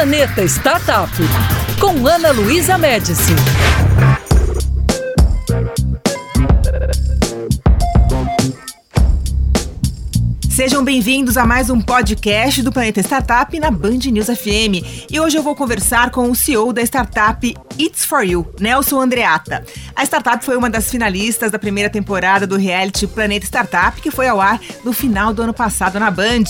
Planeta Startup, com Ana Luísa Médici. Sejam bem-vindos a mais um podcast do Planeta Startup na Band News FM. E hoje eu vou conversar com o CEO da startup It's For You, Nelson Andreata. A startup foi uma das finalistas da primeira temporada do reality Planeta Startup, que foi ao ar no final do ano passado na Band.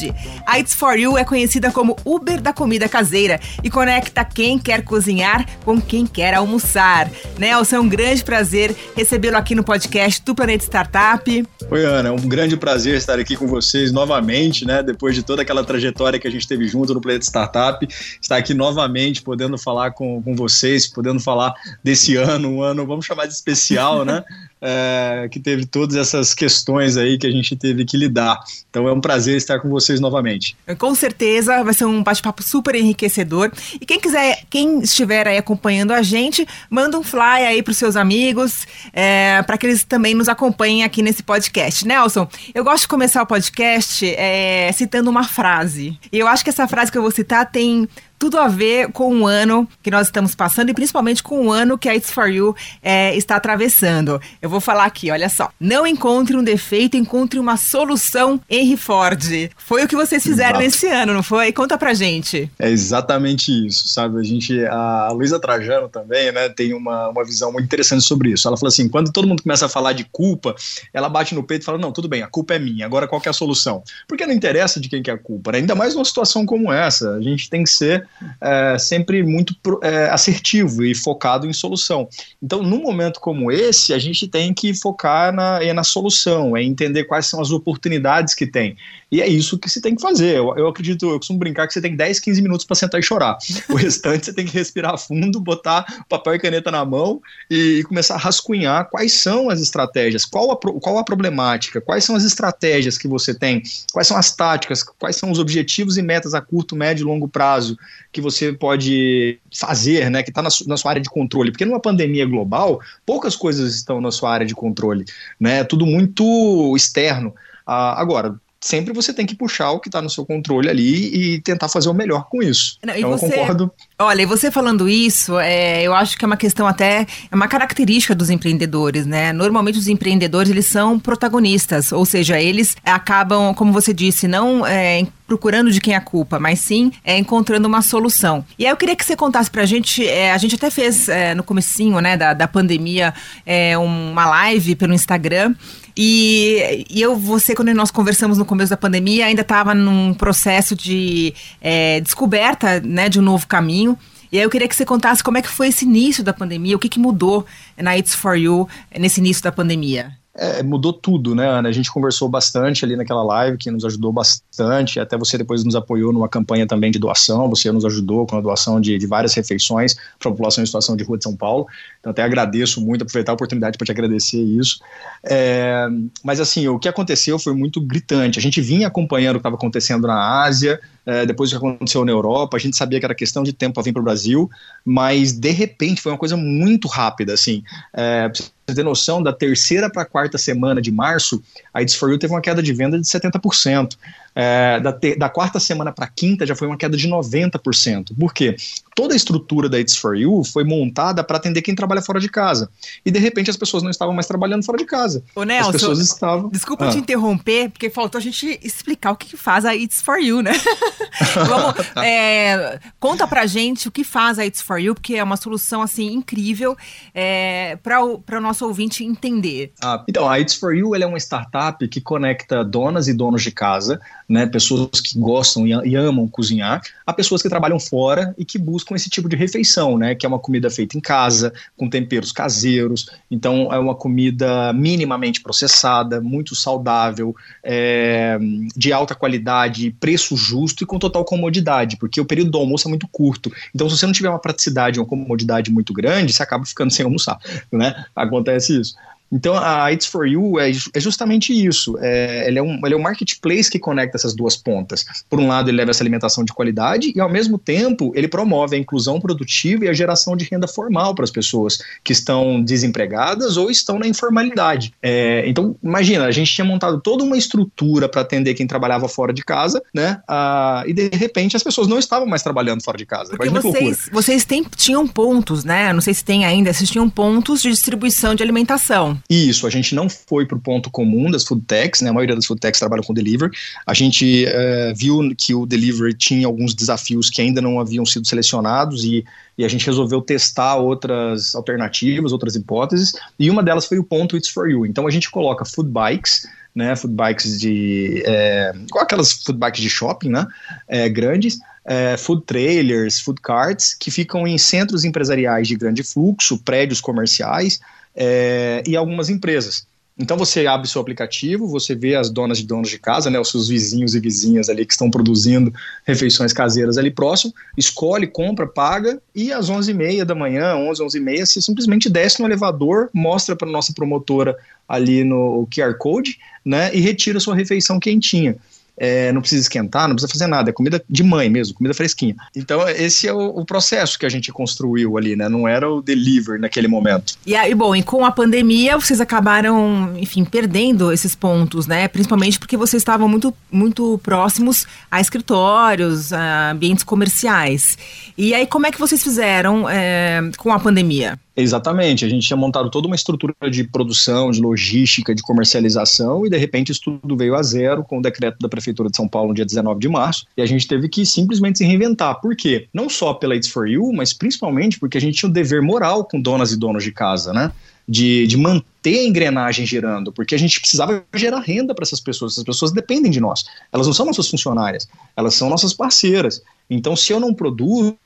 A It's For You é conhecida como Uber da comida caseira e conecta quem quer cozinhar com quem quer almoçar. Nelson, é um grande prazer recebê-lo aqui no podcast do Planeta Startup. Oi, Ana, é um grande prazer estar aqui com vocês novamente, né? Depois de toda aquela trajetória que a gente teve junto no Planeta Startup, estar aqui novamente podendo falar com, com vocês, podendo falar desse ano, um ano, vamos chamar de especial, né? É, que teve todas essas questões aí que a gente teve que lidar. Então é um prazer estar com vocês novamente. Com certeza, vai ser um bate-papo super enriquecedor. E quem quiser, quem estiver aí acompanhando a gente, manda um fly aí para os seus amigos, é, para que eles também nos acompanhem aqui nesse podcast. Nelson, eu gosto de começar o podcast é, citando uma frase. E eu acho que essa frase que eu vou citar tem tudo a ver com o ano que nós estamos passando e principalmente com o ano que a It's For You é, está atravessando. Eu vou falar aqui, olha só. Não encontre um defeito, encontre uma solução, Henry Ford. Foi o que vocês fizeram Exato. esse ano, não foi? Conta pra gente. É exatamente isso, sabe? A gente, a Luísa Trajano também, né, tem uma, uma visão muito interessante sobre isso. Ela fala assim, quando todo mundo começa a falar de culpa, ela bate no peito e fala, não, tudo bem, a culpa é minha, agora qual é a solução? Porque não interessa de quem que é a culpa, né? ainda mais numa situação como essa. A gente tem que ser é, sempre muito é, assertivo e focado em solução. Então, num momento como esse, a gente tem que focar na, na solução, é entender quais são as oportunidades que tem. E é isso que se tem que fazer. Eu, eu acredito, eu costumo brincar que você tem 10, 15 minutos para sentar e chorar. O restante você tem que respirar fundo, botar papel e caneta na mão e, e começar a rascunhar quais são as estratégias, qual a, qual a problemática, quais são as estratégias que você tem, quais são as táticas, quais são os objetivos e metas a curto, médio e longo prazo que você pode fazer, né, que está na, na, sua área de controle. Porque numa pandemia global, poucas coisas estão na sua área de controle, né? É tudo muito externo. Ah, agora, sempre você tem que puxar o que está no seu controle ali e tentar fazer o melhor com isso. Não, então você, eu concordo. Olha, e você falando isso, é, eu acho que é uma questão até, é uma característica dos empreendedores, né? Normalmente os empreendedores, eles são protagonistas, ou seja, eles acabam, como você disse, não é, procurando de quem é a culpa, mas sim é, encontrando uma solução. E aí eu queria que você contasse pra gente, é, a gente até fez é, no comecinho, né, da, da pandemia, é, uma live pelo Instagram, e, e, eu, você, quando nós conversamos no começo da pandemia, ainda estava num processo de é, descoberta né, de um novo caminho. E aí eu queria que você contasse como é que foi esse início da pandemia, o que, que mudou na It's For You nesse início da pandemia. É, mudou tudo, né, Ana? A gente conversou bastante ali naquela live, que nos ajudou bastante. Até você depois nos apoiou numa campanha também de doação. Você nos ajudou com a doação de, de várias refeições para a população em situação de rua de São Paulo. Então, até agradeço muito, aproveitar a oportunidade para te agradecer isso. É, mas, assim, o que aconteceu foi muito gritante. A gente vinha acompanhando o que estava acontecendo na Ásia, é, depois do que aconteceu na Europa. A gente sabia que era questão de tempo para vir para o Brasil, mas, de repente, foi uma coisa muito rápida, assim. É, você ter noção, da terceira para a quarta semana de março, a It's For You teve uma queda de venda de 70%. É, da, te, da, quarta semana para a quinta já foi uma queda de 90%. Por quê? Toda a estrutura da It's For You foi montada para atender quem trabalha fora de casa. E de repente as pessoas não estavam mais trabalhando fora de casa. Ô Nelson, as pessoas estavam... desculpa ah. te interromper, porque faltou a gente explicar o que, que faz a It's For You, né? Vamos, é, conta pra gente o que faz a It's For You, porque é uma solução assim incrível é, para o nosso ouvinte entender. Ah, então, a It's For You é uma startup que conecta donas e donos de casa né, pessoas que gostam e amam cozinhar, a pessoas que trabalham fora e que buscam esse tipo de refeição, né, que é uma comida feita em casa, com temperos caseiros, então é uma comida minimamente processada, muito saudável, é, de alta qualidade, preço justo e com total comodidade, porque o período do almoço é muito curto, então se você não tiver uma praticidade, uma comodidade muito grande, você acaba ficando sem almoçar, né, acontece isso. Então a It's For You é, é justamente isso. É, ele, é um, ele é um marketplace que conecta essas duas pontas. Por um lado, ele leva essa alimentação de qualidade e, ao mesmo tempo, ele promove a inclusão produtiva e a geração de renda formal para as pessoas que estão desempregadas ou estão na informalidade. É, então, imagina, a gente tinha montado toda uma estrutura para atender quem trabalhava fora de casa, né? Ah, e de repente as pessoas não estavam mais trabalhando fora de casa. Porque vocês, vocês têm, tinham pontos, né? Não sei se tem ainda, vocês tinham pontos de distribuição de alimentação. Isso, a gente não foi para o ponto comum das food techs, né? A maioria das food techs trabalham com delivery. A gente uh, viu que o delivery tinha alguns desafios que ainda não haviam sido selecionados e, e a gente resolveu testar outras alternativas, outras hipóteses, e uma delas foi o ponto It's For You. Então a gente coloca food bikes, né, food bikes de, é, igual aquelas food bikes de shopping, né, é, grandes, é, food trailers, food carts, que ficam em centros empresariais de grande fluxo, prédios comerciais é, e algumas empresas. Então você abre seu aplicativo, você vê as donas e donos de casa, né, os seus vizinhos e vizinhas ali que estão produzindo refeições caseiras ali próximo, escolhe, compra, paga e às 11h30 da manhã, 11, 11h30, você simplesmente desce no elevador, mostra para nossa promotora ali no QR Code, né, e retira sua refeição quentinha é, não precisa esquentar, não precisa fazer nada, é comida de mãe mesmo, comida fresquinha. Então, esse é o, o processo que a gente construiu ali, né? Não era o deliver naquele momento. E aí, bom, e com a pandemia, vocês acabaram, enfim, perdendo esses pontos, né? Principalmente porque vocês estavam muito, muito próximos a escritórios, a ambientes comerciais. E aí, como é que vocês fizeram é, com a pandemia? Exatamente, a gente tinha montado toda uma estrutura de produção, de logística, de comercialização e de repente isso tudo veio a zero com o decreto da Prefeitura de São Paulo no dia 19 de março e a gente teve que simplesmente se reinventar. Por quê? Não só pela It's For You, mas principalmente porque a gente tinha um dever moral com donas e donos de casa, né? De, de manter a engrenagem girando, porque a gente precisava gerar renda para essas pessoas. Essas pessoas dependem de nós. Elas não são nossas funcionárias, elas são nossas parceiras. Então, se eu não produzo,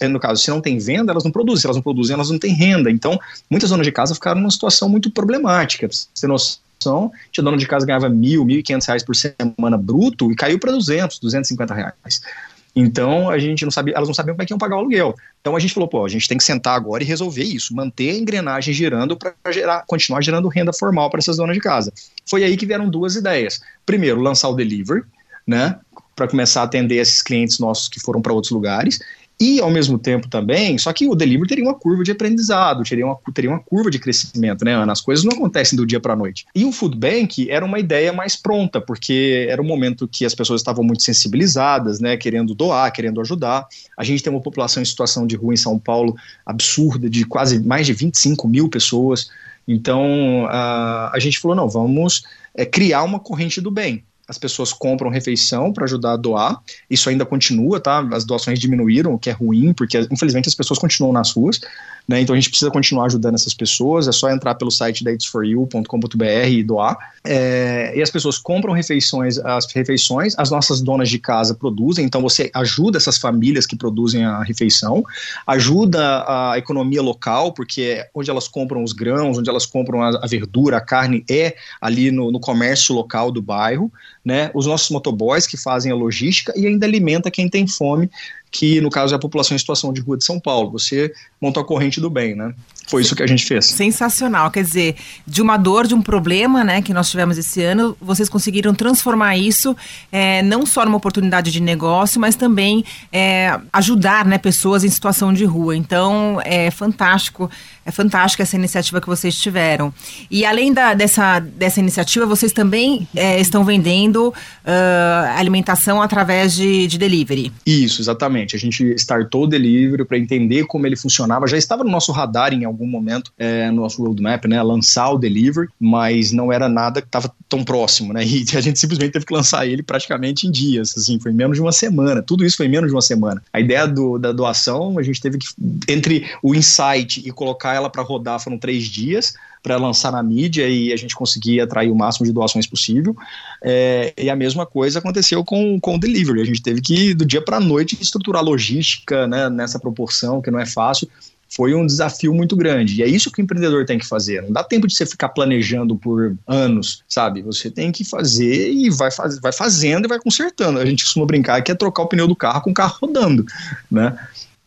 é, no caso, se não tem venda, elas não produzem. Se elas não produzem, elas não têm renda. Então, muitas donas de casa ficaram numa situação muito problemática. Você ter noção, tinha dona de casa ganhava mil, mil e quinhentos reais por semana bruto e caiu para duzentos, duzentos e cinquenta reais. Então a gente não sabia, elas não sabiam como é que iam pagar o aluguel. Então a gente falou, pô, a gente tem que sentar agora e resolver isso, manter a engrenagem girando para gerar, continuar gerando renda formal para essas donas de casa. Foi aí que vieram duas ideias. Primeiro, lançar o delivery, né? Para começar a atender esses clientes nossos que foram para outros lugares. E, ao mesmo tempo, também, só que o delivery teria uma curva de aprendizado, teria uma, teria uma curva de crescimento, né, Ana? As coisas não acontecem do dia para a noite. E o Food Bank era uma ideia mais pronta, porque era um momento que as pessoas estavam muito sensibilizadas, né, querendo doar, querendo ajudar. A gente tem uma população em situação de rua em São Paulo absurda, de quase mais de 25 mil pessoas. Então, a, a gente falou: não, vamos é, criar uma corrente do bem as pessoas compram refeição para ajudar a doar. Isso ainda continua, tá? As doações diminuíram, o que é ruim, porque infelizmente as pessoas continuam nas ruas. Né? Então a gente precisa continuar ajudando essas pessoas. É só entrar pelo site da itsforyou.com.br e doar. É, e as pessoas compram refeições, as refeições, as nossas donas de casa produzem. Então você ajuda essas famílias que produzem a refeição, ajuda a economia local, porque onde elas compram os grãos, onde elas compram a, a verdura, a carne é ali no, no comércio local do bairro. Né? Os nossos motoboys que fazem a logística e ainda alimenta quem tem fome que no caso é a população em situação de rua de São Paulo. Você monta a corrente do bem, né? Foi isso que a gente fez. Sensacional. Quer dizer, de uma dor, de um problema, né, que nós tivemos esse ano, vocês conseguiram transformar isso é, não só numa oportunidade de negócio, mas também é, ajudar, né, pessoas em situação de rua. Então, é fantástico. É fantástica essa iniciativa que vocês tiveram. E além da, dessa, dessa iniciativa, vocês também é, estão vendendo uh, alimentação através de, de delivery. Isso, exatamente. A gente startou o delivery para entender como ele funcionava. Já estava no nosso radar em algum momento, é, no nosso roadmap, né? Lançar o delivery, mas não era nada que estava tão próximo, né? E a gente simplesmente teve que lançar ele praticamente em dias, assim, foi menos de uma semana. Tudo isso foi menos de uma semana. A ideia do, da doação, a gente teve que, entre o insight e colocar ela para rodar, foram três dias para lançar na mídia e a gente conseguir atrair o máximo de doações possível. É, e a mesma coisa aconteceu com, com o delivery. A gente teve que, do dia para a noite, estruturar logística né, nessa proporção, que não é fácil foi um desafio muito grande. E é isso que o empreendedor tem que fazer. Não dá tempo de você ficar planejando por anos, sabe? Você tem que fazer e vai, faz, vai fazendo e vai consertando. A gente costuma brincar que é trocar o pneu do carro com o carro rodando, né?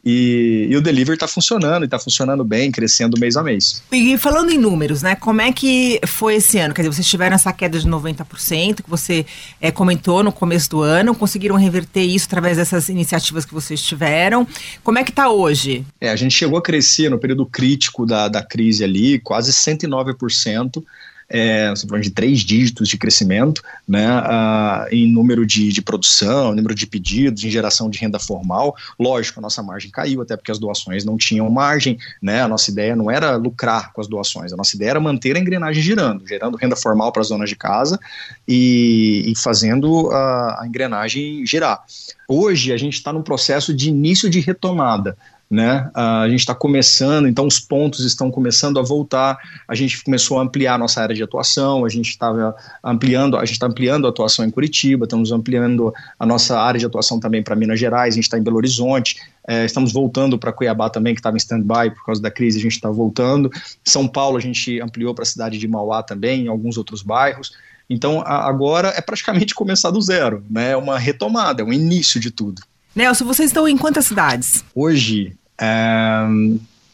E, e o delivery está funcionando e está funcionando bem, crescendo mês a mês. E falando em números, né? Como é que foi esse ano? Quer dizer, vocês tiveram essa queda de 90% que você é, comentou no começo do ano, conseguiram reverter isso através dessas iniciativas que vocês tiveram. Como é que está hoje? É, a gente chegou a crescer no período crítico da, da crise ali, quase 109% é, de três dígitos de crescimento, né, uh, em número de, de produção, número de pedidos, em geração de renda formal. Lógico, a nossa margem caiu, até porque as doações não tinham margem, né, a nossa ideia não era lucrar com as doações, a nossa ideia era manter a engrenagem girando, gerando renda formal para as donas de casa e, e fazendo a, a engrenagem girar. Hoje a gente está num processo de início de retomada né? A gente está começando, então os pontos estão começando a voltar. A gente começou a ampliar nossa área de atuação, a gente estava ampliando, a gente está ampliando a atuação em Curitiba, estamos ampliando a nossa área de atuação também para Minas Gerais, a gente está em Belo Horizonte, é, estamos voltando para Cuiabá também, que estava em stand-by por causa da crise, a gente está voltando. São Paulo a gente ampliou para a cidade de Mauá também, em alguns outros bairros. Então a, agora é praticamente começar do zero, né? É uma retomada, é um início de tudo. Nelson, vocês estão em quantas cidades? Hoje, é,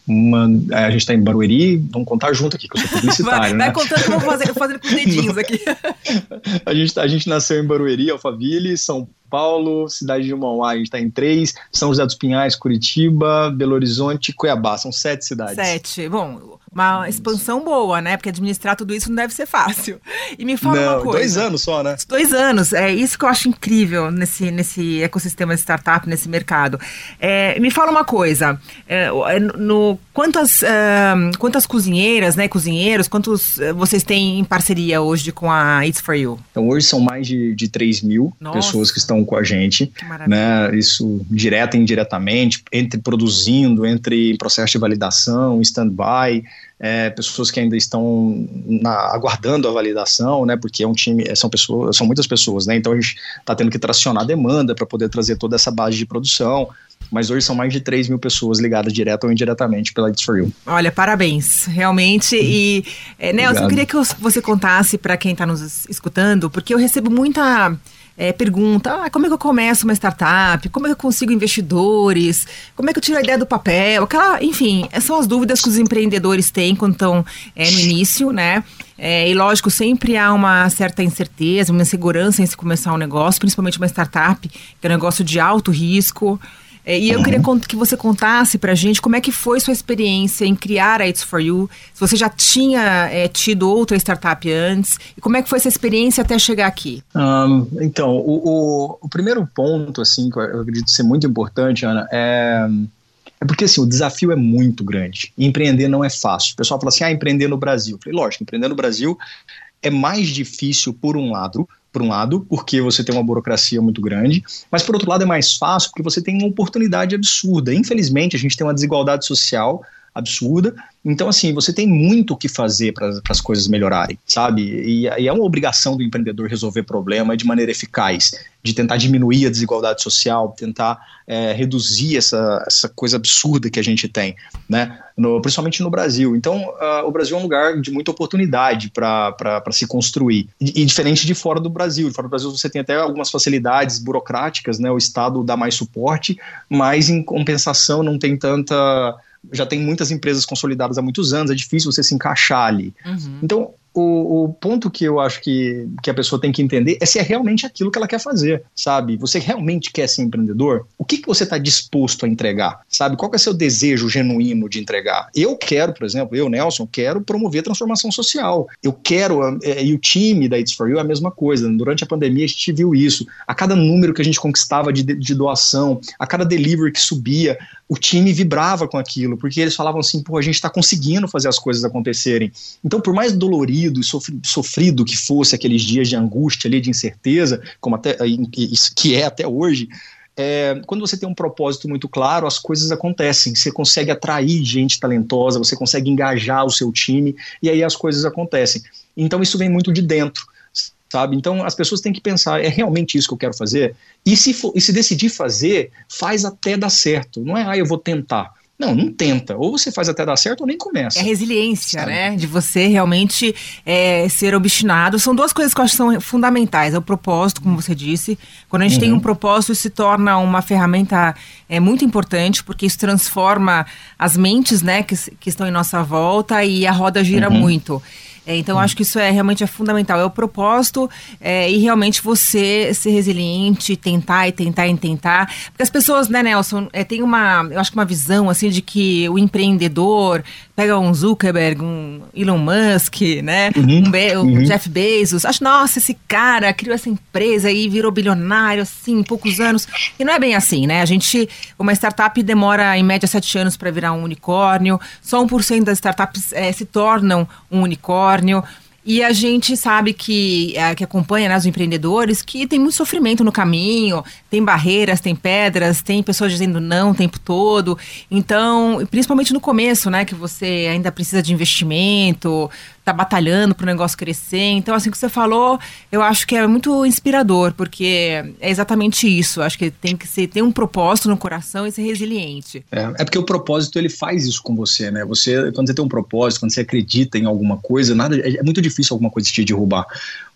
uma, é, a gente está em Barueri, vamos contar junto aqui, que eu sou publicitário. vai, né? vai contando que eu vou fazer, com os dedinhos aqui. a, gente, tá, a gente nasceu em Barueri, Alphaville, São Paulo, cidade de Mauá, a gente está em três, São José dos Pinhais, Curitiba, Belo Horizonte, Cuiabá, são sete cidades. Sete, bom, uma expansão boa, né? Porque administrar tudo isso não deve ser fácil. E me fala não, uma coisa. Dois anos só, né? Dois anos. É isso que eu acho incrível nesse, nesse ecossistema de startup, nesse mercado. É, me fala uma coisa. É, é no, quantas, uh, quantas cozinheiras, né? Cozinheiros, quantos uh, vocês têm em parceria hoje com a It's For You? Então, hoje são mais de, de 3 mil Nossa. pessoas que estão com a gente. Que né? Isso direta e indiretamente, entre produzindo, entre processo de validação, stand-by é, pessoas que ainda estão na, aguardando a validação, né? Porque é um time, são pessoas, são muitas pessoas, né? Então a gente está tendo que tracionar a demanda para poder trazer toda essa base de produção. Mas hoje são mais de 3 mil pessoas ligadas direto ou indiretamente pela It's For You. Olha, parabéns, realmente. E, é, Nelson, eu queria que você contasse para quem está nos escutando, porque eu recebo muita é, pergunta: ah, como é que eu começo uma startup? Como é que eu consigo investidores? Como é que eu tiro a ideia do papel? Aquela, enfim, são as dúvidas que os empreendedores têm quando estão é, no início, né? É, e lógico, sempre há uma certa incerteza, uma insegurança em se começar um negócio, principalmente uma startup, que é um negócio de alto risco. É, e eu queria que você contasse pra gente como é que foi sua experiência em criar a It's For You, se você já tinha é, tido outra startup antes, e como é que foi essa experiência até chegar aqui? Um, então, o, o, o, primeiro ponto, assim, que eu acredito ser muito importante, Ana, é, é porque, assim, o desafio é muito grande. E empreender não é fácil. O pessoal fala assim, ah, empreender no Brasil. Eu falei, lógico, empreender no Brasil é mais difícil por um lado, por um lado, porque você tem uma burocracia muito grande, mas por outro lado é mais fácil porque você tem uma oportunidade absurda. Infelizmente, a gente tem uma desigualdade social absurda. Então, assim, você tem muito o que fazer para as coisas melhorarem, sabe? E, e, é uma obrigação do empreendedor resolver problema de maneira eficaz, de tentar diminuir a desigualdade social, tentar é, reduzir essa, essa coisa absurda que a gente tem, né? No, principalmente no Brasil. Então, uh, o Brasil é um lugar de muita oportunidade para se construir. E, e, diferente de fora do Brasil. Fora do Brasil você tem até algumas facilidades burocráticas, né? O Estado dá mais suporte, mas em compensação não tem tanta já tem muitas empresas consolidadas há muitos anos, é difícil você se encaixar ali. Uhum. Então, o, o, ponto que eu acho que, que a pessoa tem que entender é se é realmente aquilo que ela quer fazer, sabe? Você realmente quer ser empreendedor? O que, que você está disposto a entregar, sabe? Qual é o seu desejo genuíno de entregar? Eu quero, por exemplo, eu, Nelson, quero promover transformação social. Eu quero, é, e o time da It's For You é a mesma coisa. Durante a pandemia a gente viu isso. A cada número que a gente conquistava de, de doação, a cada delivery que subia, o time vibrava com aquilo, porque eles falavam assim, pô, a gente está conseguindo fazer as coisas acontecerem. Então, por mais dolorido e sofrido que fosse aqueles dias de angústia ali, de incerteza, como até que é até hoje, é, quando você tem um propósito muito claro, as coisas acontecem. Você consegue atrair gente talentosa, você consegue engajar o seu time, e aí as coisas acontecem. Então, isso vem muito de dentro sabe? Então as pessoas têm que pensar, é realmente isso que eu quero fazer? E se, for, e se decidir fazer, faz até dar certo. Não é, ah, eu vou tentar. Não, não tenta. Ou você faz até dar certo ou nem começa. É resiliência, sabe? né? De você realmente é, ser obstinado. São duas coisas que eu acho que são fundamentais. É o propósito, como você disse. Quando a gente uhum. tem um propósito, isso se torna uma ferramenta é, muito importante, porque isso transforma as mentes né, que, que estão em nossa volta e a roda gira uhum. muito. É, então, acho que isso é realmente é fundamental. É o propósito é, e realmente você ser resiliente, tentar e tentar e tentar. Porque as pessoas, né, Nelson, é, tem uma, eu acho que uma visão assim de que o empreendedor pega um Zuckerberg, um Elon Musk, né, uhum, um, Be um uhum. Jeff Bezos, acho, nossa, esse cara criou essa empresa e virou bilionário assim em poucos anos. E não é bem assim, né? A gente, uma startup demora em média sete anos para virar um unicórnio. Só 1% das startups é, se tornam um unicórnio. E a gente sabe que, é, que acompanha né, os empreendedores que tem muito sofrimento no caminho, tem barreiras, tem pedras, tem pessoas dizendo não o tempo todo. Então, principalmente no começo, né, que você ainda precisa de investimento, tá batalhando para o negócio crescer. Então, assim que você falou, eu acho que é muito inspirador, porque é exatamente isso. Acho que tem que ser, ter um propósito no coração e ser resiliente. É, é porque o propósito ele faz isso com você, né? Você, quando você tem um propósito, quando você acredita em alguma coisa, nada é, é muito difícil alguma coisa te derrubar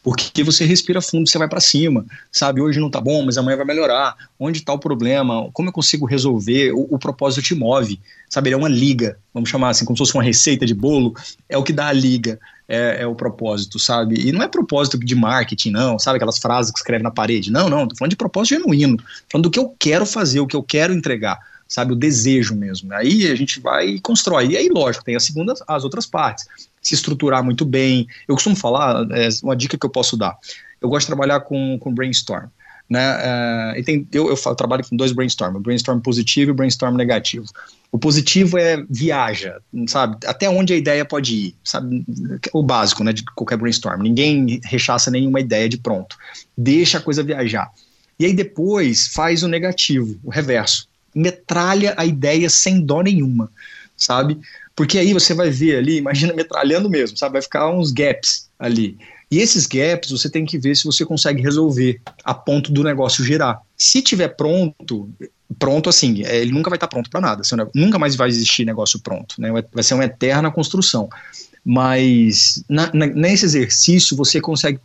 porque você respira fundo, você vai para cima, sabe? Hoje não tá bom, mas amanhã vai melhorar. Onde está o problema? Como eu consigo resolver? O, o, propósito te move, sabe? Ele é uma liga, vamos chamar assim, como se fosse uma receita de bolo, é o que dá a liga. É, é, o propósito, sabe? E não é propósito de marketing, não, sabe? Aquelas frases que escreve na parede. Não, não, tô falando de propósito genuíno, falando do que eu quero fazer, o que eu quero entregar, sabe? O desejo mesmo. Aí a gente vai e constrói. E aí, lógico, tem a segunda, as outras partes se estruturar muito bem. Eu costumo falar, é uma dica que eu posso dar. Eu gosto de trabalhar com, com brainstorm. Né? Uh, e tem, eu, eu, eu, trabalho com dois brainstorm, brainstorm positivo e brainstorm negativo. O positivo é viaja, sabe? Até onde a ideia pode ir, sabe? O básico, né, de qualquer brainstorm. Ninguém rechaça nenhuma ideia de pronto. Deixa a coisa viajar. E aí depois faz o negativo, o reverso. Metralha a ideia sem dó nenhuma, sabe? Porque aí você vai ver ali, imagina metralhando mesmo, sabe? Vai ficar uns gaps ali. E esses gaps você tem que ver se você consegue resolver a ponto do negócio gerar. Se tiver pronto, pronto assim, é, ele nunca vai estar pronto para nada. Nunca mais vai existir negócio pronto, né? Vai ser uma eterna construção mas na, na, nesse exercício você consegue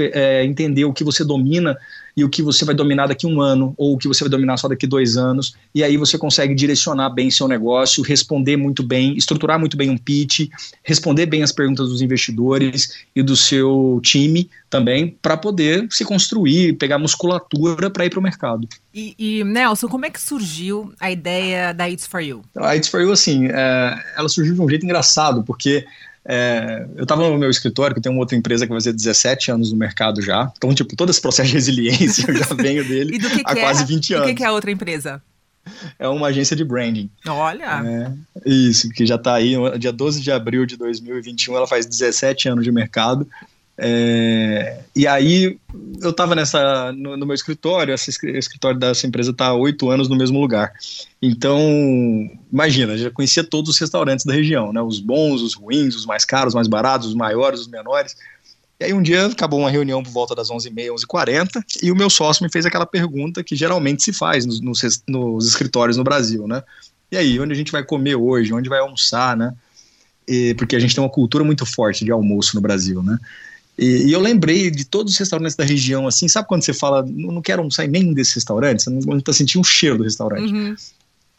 é, entender o que você domina e o que você vai dominar daqui a um ano, ou o que você vai dominar só daqui dois anos, e aí você consegue direcionar bem seu negócio, responder muito bem, estruturar muito bem um pitch, responder bem as perguntas dos investidores e do seu time também, para poder se construir, pegar musculatura para ir para o mercado. E, e, Nelson, como é que surgiu a ideia da It's For You? A It's For You, assim, é, ela surgiu de um jeito engraçado, porque é, eu estava no meu escritório, que tem uma outra empresa que vai fazer 17 anos no mercado já. Então, tipo, todo esse processo de resiliência eu já venho dele há quase é? 20 anos. O que, que é a outra empresa? É uma agência de branding. Olha! É, isso, que já está aí, dia 12 de abril de 2021, ela faz 17 anos de mercado. É, e aí eu estava nessa no, no, meu escritório, esse escritório dessa empresa está há oito anos no mesmo lugar. Então, imagina, já conhecia todos os restaurantes da região, né? Os bons, os ruins, os mais caros, os mais baratos, os maiores, os menores. E aí um dia acabou uma reunião por volta das 11h30, 11h40, e o meu sócio me fez aquela pergunta que geralmente se faz nos, nos, nos escritórios no Brasil, né? E aí, onde a gente vai comer hoje? Onde vai almoçar, né? E, porque a gente tem uma cultura muito forte de almoço no Brasil, né? E, e, eu lembrei de todos os restaurantes da região, assim, sabe quando você fala, não, não quero almoçar em nenhum desses restaurantes, você não está sentindo o cheiro do restaurante. Uhum.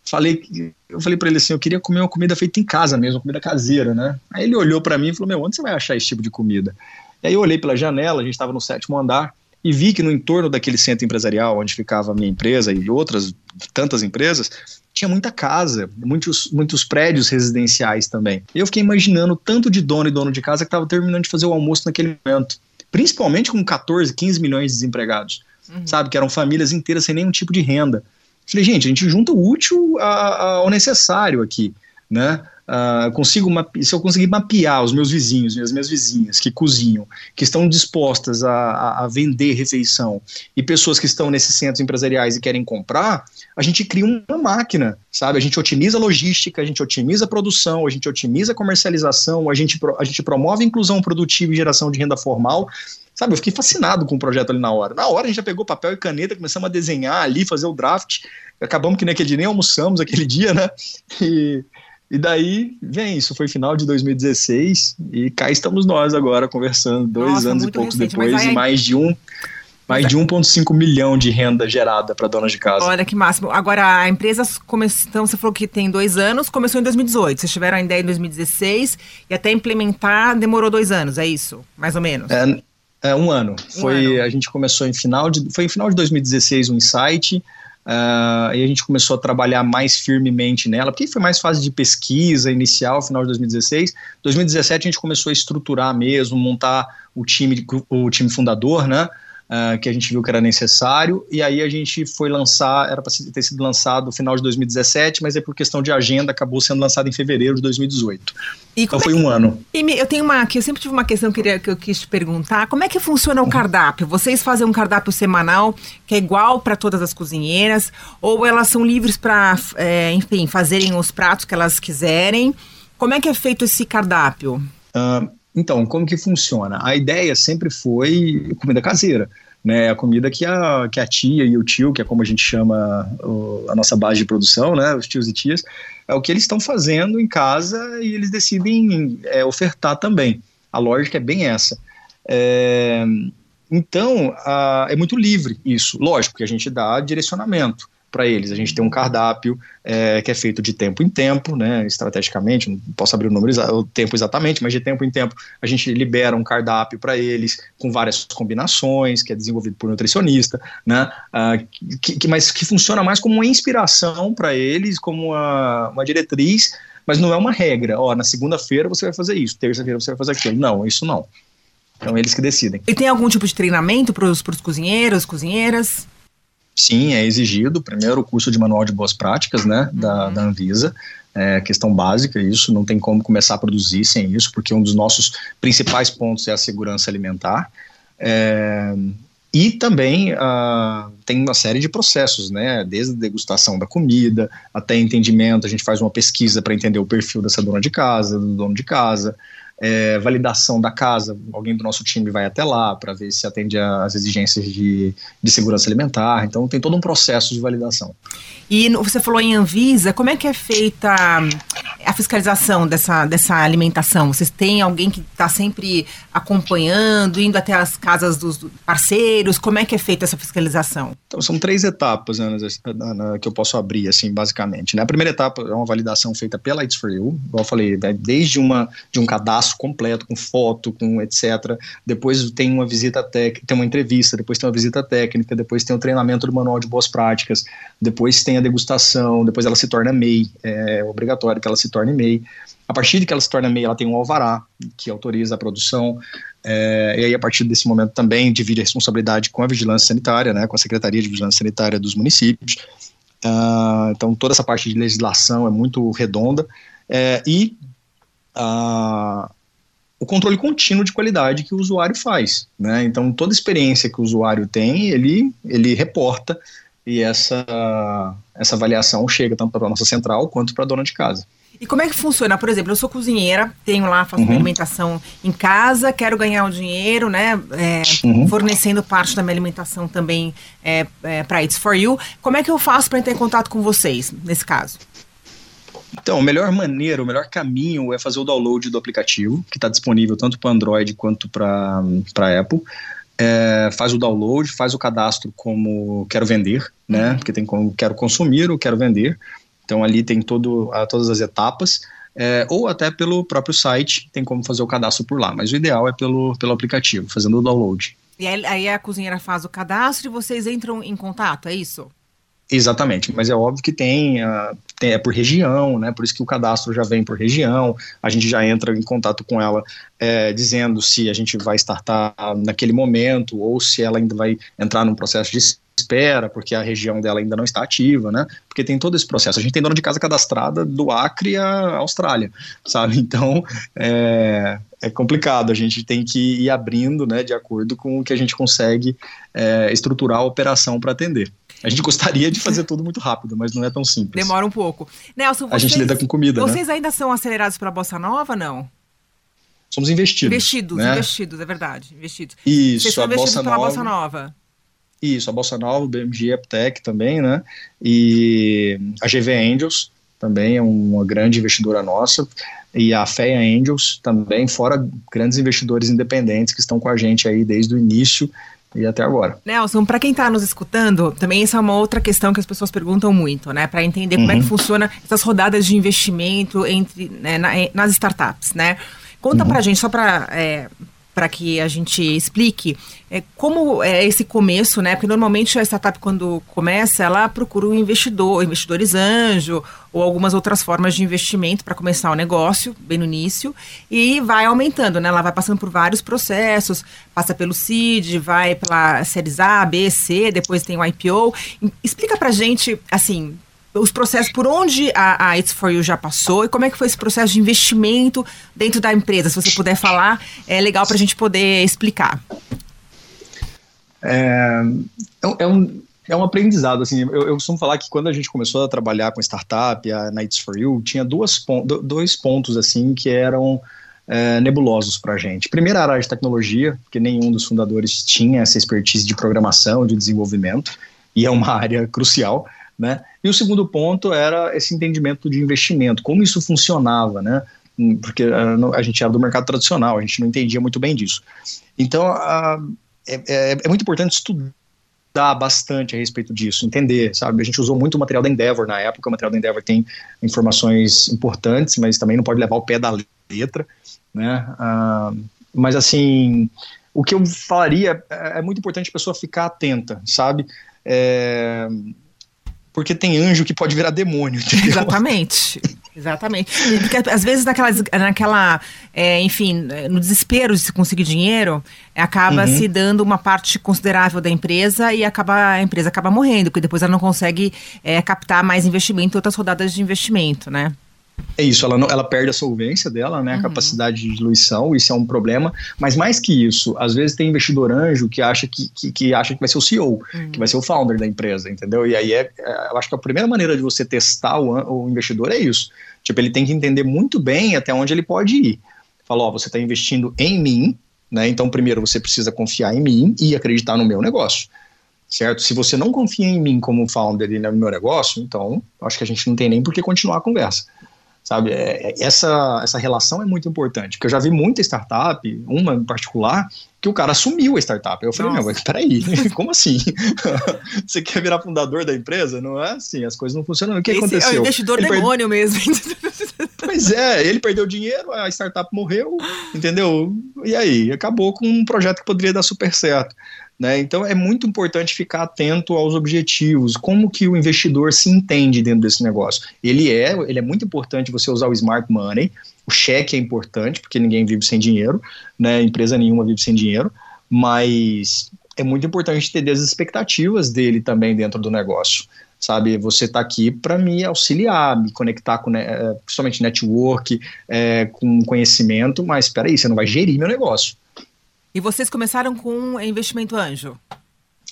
Falei, eu falei para ele assim, eu queria comer uma comida feita em casa mesmo, comida caseira, né? Aí ele olhou para mim e falou, meu, onde você vai achar esse tipo de comida? E aí eu olhei pela janela, a gente estava no sétimo andar, e vi que no entorno daquele centro empresarial onde ficava a minha empresa e outras tantas empresas, tinha muita casa, muitos, muitos prédios residenciais também. E eu fiquei imaginando tanto de dono e dono de casa que estava terminando de fazer o almoço naquele momento. Principalmente com 14, 15 milhões de desempregados. Uhum. Sabe? Que eram famílias inteiras sem nenhum tipo de renda. Falei, gente, a gente junta o útil ao necessário aqui, né? Uh, consigo se eu conseguir mapear os meus vizinhos e as minhas vizinhas que cozinham, que estão dispostas a, a, vender refeição, e pessoas que estão nesses centros empresariais e querem comprar, a gente cria uma máquina, sabe? A gente otimiza a logística, a gente otimiza a produção, a gente otimiza a comercialização, a gente, a gente promove a inclusão produtiva e geração de renda formal, Sabe, eu fiquei fascinado com o projeto ali na hora. Na hora a gente já pegou papel e caneta, começamos a desenhar ali, fazer o draft. Acabamos que naquele dia nem almoçamos aquele dia, né? E, e daí vem isso, foi final de 2016 e cá estamos nós agora conversando, dois Nossa, anos e poucos recente, depois, aí... e mais de um mais de 1,5 milhão de renda gerada para donas de casa. Olha que máximo. Agora, a empresa começou, então você falou que tem dois anos, começou em 2018. Vocês tiveram a ideia em 2016 e até implementar demorou dois anos, é isso? Mais ou menos? É, é um ano. Um foi, ano. A gente começou em final de. Foi em final de 2016 o um insight. Uh, e a gente começou a trabalhar mais firmemente nela, porque foi mais fase de pesquisa inicial, final de 2016. 2017 a gente começou a estruturar mesmo, montar o time, o time fundador, né? Uh, que a gente viu que era necessário, e aí a gente foi lançar, era para ter sido lançado no final de 2017, mas é por questão de agenda, acabou sendo lançado em fevereiro de 2018. E então foi é que, um ano. E eu tenho uma, que eu sempre tive uma questão que eu, queria, que eu quis te perguntar, como é que funciona o cardápio? Vocês fazem um cardápio semanal que é igual para todas as cozinheiras, ou elas são livres para, é, enfim, fazerem os pratos que elas quiserem? Como é que é feito esse cardápio? Uh, então, como que funciona? A ideia sempre foi comida caseira, né? A comida que a, que a tia e o tio, que é como a gente chama o, a nossa base de produção, né? Os tios e tias, é o que eles estão fazendo em casa e eles decidem é, ofertar também. A lógica é bem essa. É, então, a, é muito livre isso. Lógico que a gente dá direcionamento para eles. A gente tem um cardápio é, que é feito de tempo em tempo, né, estrategicamente, não posso abrir o número, o tempo exatamente, mas de tempo em tempo a gente libera um cardápio para eles com várias combinações, que é desenvolvido por nutricionista, né, uh, que, que, mas que funciona mais como uma inspiração para eles, como uma, uma diretriz, mas não é uma regra. Ó, na segunda-feira você vai fazer isso, terça-feira você vai fazer aquilo. Não, isso não. Então eles que decidem. E tem algum tipo de treinamento para os cozinheiros, cozinheiras? Sim, é exigido. Primeiro, o curso de manual de boas práticas, né, da, uhum. da Anvisa. É questão básica, isso não tem como começar a produzir sem isso, porque um dos nossos principais pontos é a segurança alimentar. É, e também uh, tem uma série de processos, né? Desde a degustação da comida até entendimento, a gente faz uma pesquisa para entender o perfil dessa dona de casa, do dono de casa é, validação da casa, alguém do nosso time vai até lá para ver se atende às exigências de, de segurança alimentar. Então tem todo um processo de validação. E você falou em Anvisa, como é que é feita a fiscalização dessa, dessa alimentação? Vocês têm alguém que está sempre acompanhando, indo até as casas dos parceiros? Como é que é feita essa fiscalização? Então são três etapas Ana, que eu posso abrir, assim, basicamente. Né? A primeira etapa é uma validação feita pela It's For You, igual eu falei, né? desde uma, de um cadastro completo, com foto, com etc. Depois tem uma visita técnica, tem uma entrevista, depois tem uma visita técnica, depois tem o treinamento do manual de boas práticas, depois tem a degustação, depois ela se torna MEI, é obrigatório que ela se torne MEI. A partir de que ela se torna MEI, ela tem um alvará que autoriza a produção, é, e aí a partir desse momento também divide a responsabilidade com a vigilância sanitária, né, com a Secretaria de Vigilância Sanitária dos municípios. Uh, então toda essa parte de legislação é muito redonda é, e uh, o controle contínuo de qualidade que o usuário faz. Né? Então, toda experiência que o usuário tem, ele, ele reporta e essa, essa avaliação chega tanto para a nossa central quanto para a dona de casa. E como é que funciona? Por exemplo, eu sou cozinheira, tenho lá, faço uhum. minha alimentação em casa, quero ganhar o dinheiro, né? É, uhum. Fornecendo parte da minha alimentação também é, é, para It's For You. Como é que eu faço para entrar em contato com vocês, nesse caso? Então, a melhor maneira, o melhor caminho é fazer o download do aplicativo, que está disponível tanto para Android quanto para Apple. É, faz o download, faz o cadastro como quero vender, né? Uhum. Porque tem como quero consumir ou quero vender. Então ali tem todo, a, todas as etapas. É, ou até pelo próprio site, tem como fazer o cadastro por lá. Mas o ideal é pelo, pelo aplicativo, fazendo o download. E aí, aí a cozinheira faz o cadastro e vocês entram em contato, é isso? Exatamente, mas é óbvio que tem, uh, tem, é por região, né? Por isso que o cadastro já vem por região. A gente já entra em contato com ela é, dizendo se a gente vai startar naquele momento ou se ela ainda vai entrar num processo de espera, porque a região dela ainda não está ativa, né? Porque tem todo esse processo. A gente tem dona de casa cadastrada do Acre à Austrália, sabe? Então é, é complicado. A gente tem que ir abrindo, né? De acordo com o que a gente consegue é, estruturar a operação para atender. A gente gostaria de fazer tudo muito rápido, mas não é tão simples. Demora um pouco. Nelson, vocês, a gente lida com comida, né? Vocês né? ainda são acelerados para a Bossa Nova, não? somos investidos. Investidos, né? investidos, é verdade, investidos. Isso, Vocês são a Bolsa pela Nova. Bolsa Nova. Isso, a Bolsa Nova, o BMG Aptec também, né? E a GV Angels também é uma grande investidora nossa e a FEA Angels também, fora grandes investidores independentes que estão com a gente aí desde o início e até agora. Nelson, para quem está nos escutando, também essa é uma outra questão que as pessoas perguntam muito, né? Para entender como é que uhum. funciona essas rodadas de investimento entre né, na, nas startups, né? Conta uhum. para a gente, só para é, para que a gente explique é, como é esse começo, né? Porque normalmente a startup, quando começa, ela procura um investidor, investidores anjo ou algumas outras formas de investimento para começar o negócio, bem no início, e vai aumentando, né? Ela vai passando por vários processos, passa pelo CID, vai pela séries A, B, C, depois tem o IPO. Explica para gente, assim, os processos, por onde a, a It's For You já passou e como é que foi esse processo de investimento dentro da empresa. Se você puder falar, é legal para a gente poder explicar. É, é, é, um, é um aprendizado, assim, eu, eu, costumo falar que quando a gente começou a trabalhar com startup, a Nights for You, tinha duas, dois pontos, assim, que eram é, nebulosos para a gente. Primeiro, a área de tecnologia, porque nenhum dos fundadores tinha essa expertise de programação, de desenvolvimento, e é uma área crucial, né? E o segundo ponto era esse entendimento de investimento, como isso funcionava, né? Hum, porque a, ah, a gente era do mercado tradicional, a gente não entendia muito bem disso. Então, a, é, é, é muito importante estudar bastante a respeito disso, entender, sabe? A gente usou muito o material da Endeavor na época, o material da Endeavor tem informações importantes, mas também não pode levar o pé da letra, né? Ah, mas assim, o que eu falaria é, é muito importante a pessoa ficar atenta, sabe? É, porque tem anjo que pode virar demônio. Entendeu? Exatamente. Exatamente. Porque às vezes naquela, naquela é, enfim, no desespero de se conseguir dinheiro, acaba uhum. se dando uma parte considerável da empresa e acaba, a empresa acaba morrendo, porque depois ela não consegue é, captar mais investimento em outras rodadas de investimento, né? É isso, ela, não, ela perde a solvência dela, né, a uhum. capacidade de diluição, isso é um problema, mas mais que isso, às vezes tem investidor anjo que acha que, que, que acha que vai ser o CEO, uhum. que vai ser o founder da empresa, entendeu? E aí é, é, eu acho que a primeira maneira de você testar o, o investidor é isso, tipo, ele tem que entender muito bem até onde ele pode ir. Falou, ó, você está investindo em mim, né, então primeiro você precisa confiar em mim e acreditar no meu negócio certo? Se você não confia em mim como founder e no meu negócio, então acho que a gente não tem nem por que continuar a conversa sabe? É, é, essa, essa relação é muito importante, porque eu já vi muita startup, uma em particular, que o cara assumiu a startup. Eu falei, Nossa. meu, peraí, como assim? Você quer virar fundador da empresa? Não é assim, as coisas não funcionam. O que Esse aconteceu? É o investidor ele demônio per... mesmo. Pois é, ele perdeu dinheiro, a startup morreu, entendeu? E aí, acabou com um projeto que poderia dar super certo. Né? Então é muito importante ficar atento aos objetivos, como que o investidor se entende dentro desse negócio. Ele é, ele é muito importante você usar o smart money, o cheque é importante, porque ninguém vive sem dinheiro, né? empresa nenhuma vive sem dinheiro, mas é muito importante ter as expectativas dele também dentro do negócio. Sabe, você está aqui para me auxiliar, me conectar com, né, principalmente network, é, com conhecimento, mas espera aí, você não vai gerir meu negócio. E vocês começaram com investimento anjo?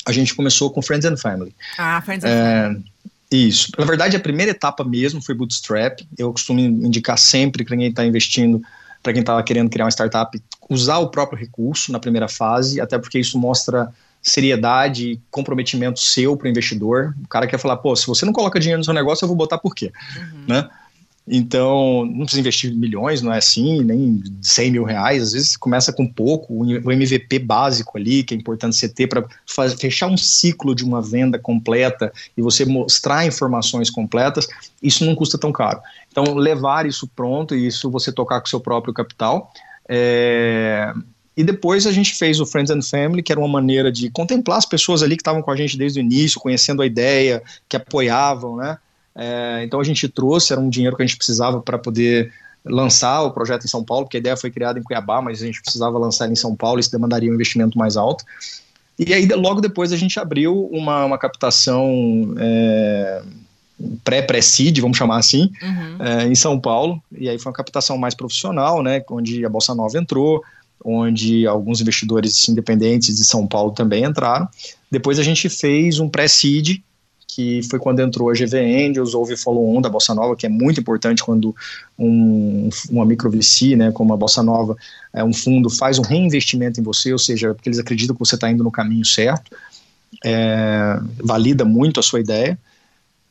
A gente começou com Friends and Family. Ah, Friends and é, Family. Isso. Na verdade, a primeira etapa mesmo foi Bootstrap. Eu costumo indicar sempre para quem está investindo, para quem estava querendo criar uma startup, usar o próprio recurso na primeira fase, até porque isso mostra seriedade e comprometimento seu para o investidor. O cara quer falar, pô, se você não coloca dinheiro no seu negócio, eu vou botar por quê? Uhum. Né? Então, não precisa investir milhões, não é assim, nem 100 mil reais. Às vezes começa com pouco, o MVP básico ali, que é importante você ter para fechar um ciclo de uma venda completa e você mostrar informações completas, isso não custa tão caro. Então, levar isso pronto e isso você tocar com o seu próprio capital. É... E depois a gente fez o Friends and Family, que era uma maneira de contemplar as pessoas ali que estavam com a gente desde o início, conhecendo a ideia, que apoiavam, né? É, então a gente trouxe, era um dinheiro que a gente precisava para poder lançar o projeto em São Paulo, porque a ideia foi criada em Cuiabá, mas a gente precisava lançar em São Paulo, isso demandaria um investimento mais alto. E aí, logo depois, a gente abriu uma, uma captação é, pré-pré-seed, vamos chamar assim, uhum. é, em São Paulo. E aí foi uma captação mais profissional, né, onde a Bolsa Nova entrou, onde alguns investidores independentes de São Paulo também entraram. Depois a gente fez um pré-seed, que foi quando entrou a GV Angels, houve follow-on da Bossa Nova, que é muito importante quando um, uma micro VC, né, como a Bossa Nova, é, um fundo faz um reinvestimento em você, ou seja, porque eles acreditam que você está indo no caminho certo, é, valida muito a sua ideia,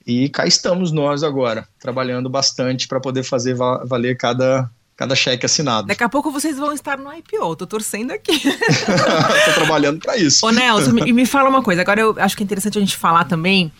e cá estamos nós agora, trabalhando bastante para poder fazer valer cada, cada cheque assinado. Daqui a pouco vocês vão estar no IPO, tô torcendo aqui. tô trabalhando para isso. Ô Nelson, e me fala uma coisa, agora eu acho que é interessante a gente falar também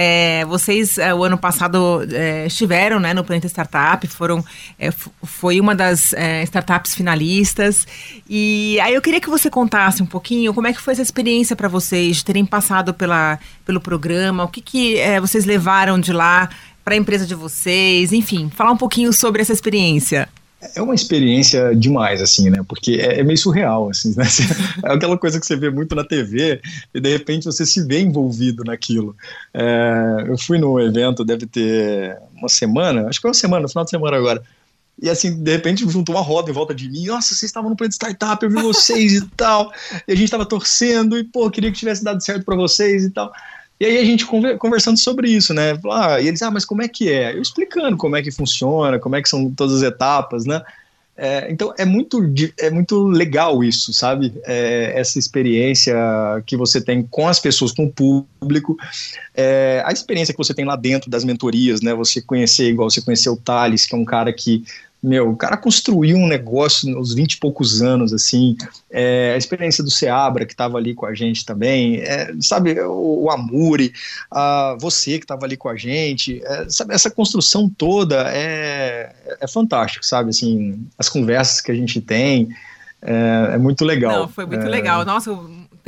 é, vocês, é, o ano passado, é, estiveram né, no Planeta Startup, foram, é, foi uma das é, startups finalistas. E aí eu queria que você contasse um pouquinho como é que foi essa experiência para vocês, de terem passado pela, pelo programa, o que, que é, vocês levaram de lá para a empresa de vocês, enfim, falar um pouquinho sobre essa experiência. É uma experiência demais, assim, né? Porque é, é, meio surreal, assim, né? É aquela coisa que você vê muito na TV e de repente você se vê envolvido naquilo. É, eu fui no evento, deve ter uma semana, acho que foi uma semana, final de semana agora. E assim, de repente juntou uma roda em volta de mim. Nossa, vocês estavam no plano de startup, eu vi vocês e tal. E a gente estava torcendo e, pô, queria que tivesse dado certo para vocês e tal. E aí a gente conversando sobre isso, né? Ah, e eles, ah, mas como é que é? Eu explicando como é que funciona, como é que são todas as etapas, né? É, então é muito, é muito legal isso, sabe? É, essa experiência que você tem com as pessoas, com o público, é, a experiência que você tem lá dentro das mentorias, né? Você conhecer, igual você conheceu o Thales, que é um cara que meu, o cara construiu um negócio nos 20 e poucos anos, assim, é, a experiência do Seabra, que estava ali com a gente também, é, sabe, o, o Amuri, a, você que estava ali com a gente, é, sabe, essa construção toda é, é fantástico, sabe, assim, as conversas que a gente tem, é, é muito legal. Não, foi muito é. legal. Nossa,